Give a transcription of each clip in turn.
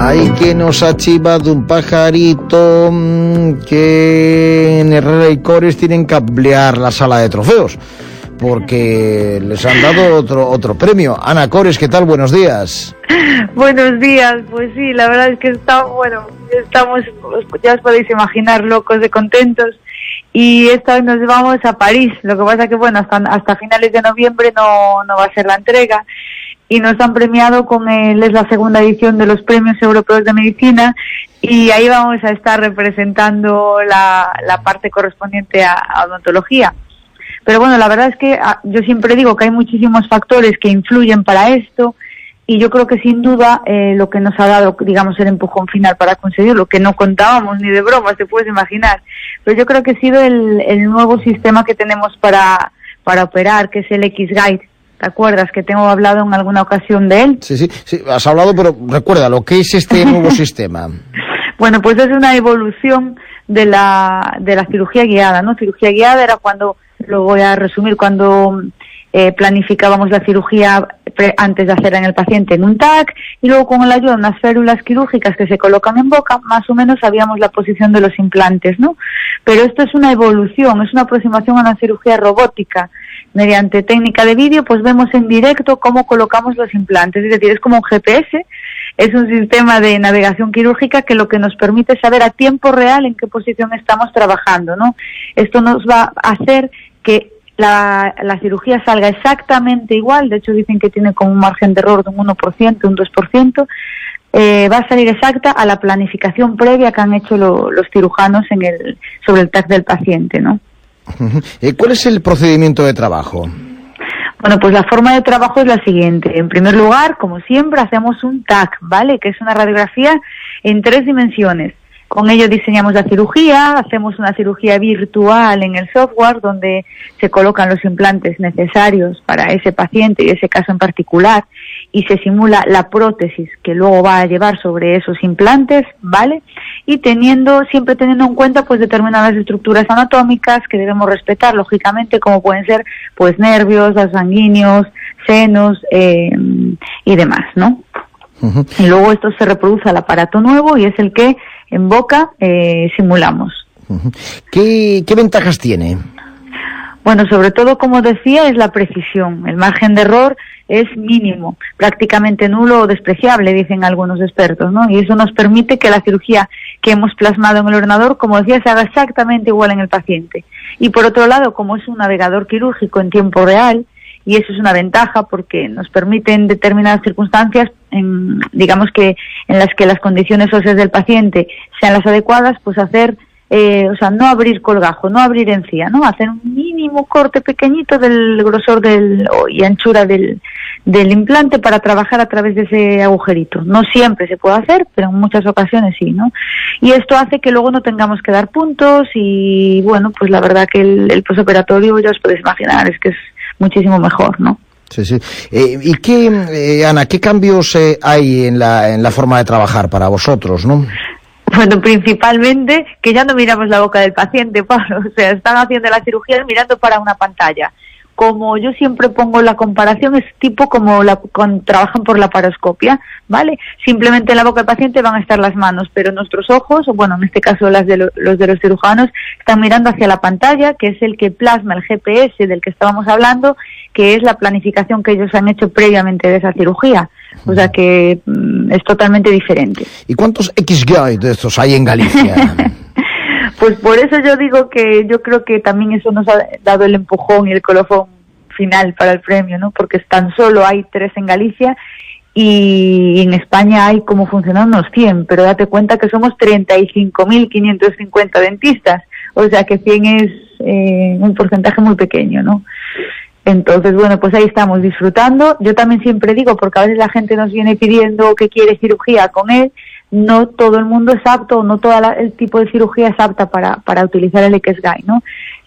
Hay que nos ha chivado un pajarito mm, que en Herrera y Cores tienen que ampliar la sala de trofeos porque les han dado otro otro premio. Ana Cores, ¿qué tal? Buenos días. Buenos días, pues sí, la verdad es que estamos, bueno, estamos, ya os podéis imaginar, locos de contentos. Y esta vez nos vamos a París. Lo que pasa que, bueno, hasta, hasta finales de noviembre no, no va a ser la entrega y nos han premiado con el, es la segunda edición de los premios europeos de medicina y ahí vamos a estar representando la, la parte correspondiente a, odontología. Pero bueno, la verdad es que ah, yo siempre digo que hay muchísimos factores que influyen para esto y yo creo que sin duda eh, lo que nos ha dado, digamos, el empujón final para conseguirlo, que no contábamos ni de broma, te puedes imaginar, pero yo creo que ha sido el, el nuevo sistema que tenemos para, para operar, que es el X-Guide ¿Te acuerdas que tengo hablado en alguna ocasión de él? Sí, sí, sí, has hablado, pero recuerda, ¿lo que es este nuevo sistema? Bueno, pues es una evolución de la, de la cirugía guiada, ¿no? Cirugía guiada era cuando, lo voy a resumir, cuando eh, planificábamos la cirugía antes de hacerla en el paciente en un TAC y luego con la ayuda de unas férulas quirúrgicas que se colocan en boca, más o menos sabíamos la posición de los implantes, ¿no? Pero esto es una evolución, es una aproximación a una cirugía robótica. Mediante técnica de vídeo, pues vemos en directo cómo colocamos los implantes, es decir, es como un GPS, es un sistema de navegación quirúrgica que lo que nos permite saber a tiempo real en qué posición estamos trabajando, ¿no? Esto nos va a hacer que la, la, cirugía salga exactamente igual, de hecho dicen que tiene como un margen de error de un 1%, un 2%, eh, va a salir exacta a la planificación previa que han hecho los cirujanos en el, sobre el TAC del paciente, ¿no? ¿Y ¿Cuál es el procedimiento de trabajo? Bueno, pues la forma de trabajo es la siguiente. En primer lugar, como siempre, hacemos un TAC, ¿vale? Que es una radiografía en tres dimensiones. Con ello diseñamos la cirugía, hacemos una cirugía virtual en el software donde se colocan los implantes necesarios para ese paciente y ese caso en particular y se simula la prótesis que luego va a llevar sobre esos implantes, ¿vale? Y teniendo, siempre teniendo en cuenta pues determinadas estructuras anatómicas que debemos respetar, lógicamente, como pueden ser pues nervios, sanguíneos, senos eh, y demás, ¿no? Y luego esto se reproduce al aparato nuevo y es el que en boca eh, simulamos. ¿Qué, ¿Qué ventajas tiene? Bueno, sobre todo, como decía, es la precisión. El margen de error es mínimo, prácticamente nulo o despreciable, dicen algunos expertos, ¿no? Y eso nos permite que la cirugía que hemos plasmado en el ordenador, como decía, se haga exactamente igual en el paciente. Y por otro lado, como es un navegador quirúrgico en tiempo real, y eso es una ventaja porque nos permite en determinadas circunstancias, en, digamos que en las que las condiciones óseas del paciente sean las adecuadas, pues hacer, eh, o sea, no abrir colgajo, no abrir encía, ¿no? Hacer un mínimo corte pequeñito del grosor del, y anchura del, del implante para trabajar a través de ese agujerito. No siempre se puede hacer, pero en muchas ocasiones sí, ¿no? Y esto hace que luego no tengamos que dar puntos y, bueno, pues la verdad que el, el posoperatorio, ya os podéis imaginar, es que es muchísimo mejor, ¿no? Sí, sí. Eh, ¿Y qué, eh, Ana, qué cambios eh, hay en la, en la forma de trabajar para vosotros, no? Bueno, principalmente que ya no miramos la boca del paciente, Pablo. O sea, están haciendo la cirugía mirando para una pantalla como yo siempre pongo la comparación, es tipo como la, con, trabajan por la paroscopia, ¿vale? Simplemente en la boca del paciente van a estar las manos, pero nuestros ojos, o bueno, en este caso las de los de los cirujanos, están mirando hacia la pantalla, que es el que plasma el GPS del que estábamos hablando, que es la planificación que ellos han hecho previamente de esa cirugía. O sea que mm, es totalmente diferente. ¿Y cuántos X-Guide de estos hay en Galicia? Pues por eso yo digo que yo creo que también eso nos ha dado el empujón y el colofón final para el premio, ¿no? Porque tan solo hay tres en Galicia y en España hay como funcionan unos 100, pero date cuenta que somos 35.550 dentistas, o sea que 100 es eh, un porcentaje muy pequeño, ¿no? Entonces, bueno, pues ahí estamos disfrutando. Yo también siempre digo, porque a veces la gente nos viene pidiendo que quiere cirugía con él, no todo el mundo es apto, no todo el tipo de cirugía es apta para, para utilizar el XGI, ¿no?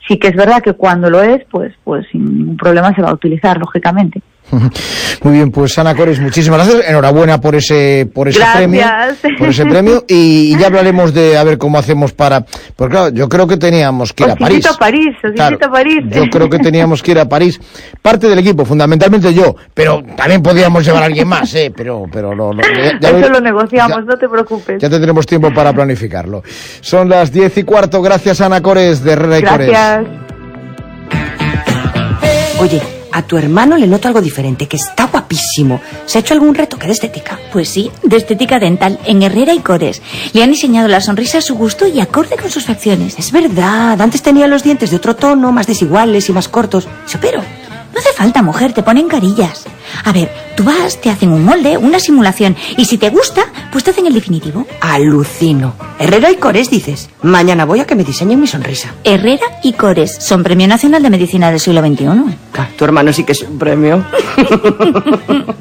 Sí que es verdad que cuando lo es, pues, pues sin ningún problema se va a utilizar, lógicamente. Muy bien, pues Ana Cores, muchísimas gracias. Enhorabuena por ese, por ese premio. Por ese premio. Y, ya hablaremos de a ver cómo hacemos para. Porque claro, yo creo que teníamos que ir a París. a París, os a París. Yo creo que teníamos que ir a París. Parte del equipo, fundamentalmente yo, pero también podíamos llevar a alguien más, ¿eh? Pero, pero no, Eso lo negociamos, no te preocupes. Ya tendremos tiempo para planificarlo. Son las diez y cuarto. Gracias, Ana Cores, de Herrera y Gracias. Oye, a tu hermano le noto algo diferente, que está guapísimo. ¿Se ha hecho algún retoque de estética? Pues sí, de estética dental, en Herrera y Cores. Le han diseñado la sonrisa a su gusto y acorde con sus facciones. Es verdad, antes tenía los dientes de otro tono, más desiguales y más cortos. Se operó. No hace falta, mujer, te ponen carillas. A ver, tú vas, te hacen un molde, una simulación, y si te gusta, pues te hacen el definitivo. Alucino. Herrera y Cores, dices. Mañana voy a que me diseñen mi sonrisa. Herrera y Cores son Premio Nacional de Medicina del siglo XXI. tu hermano sí que es un premio.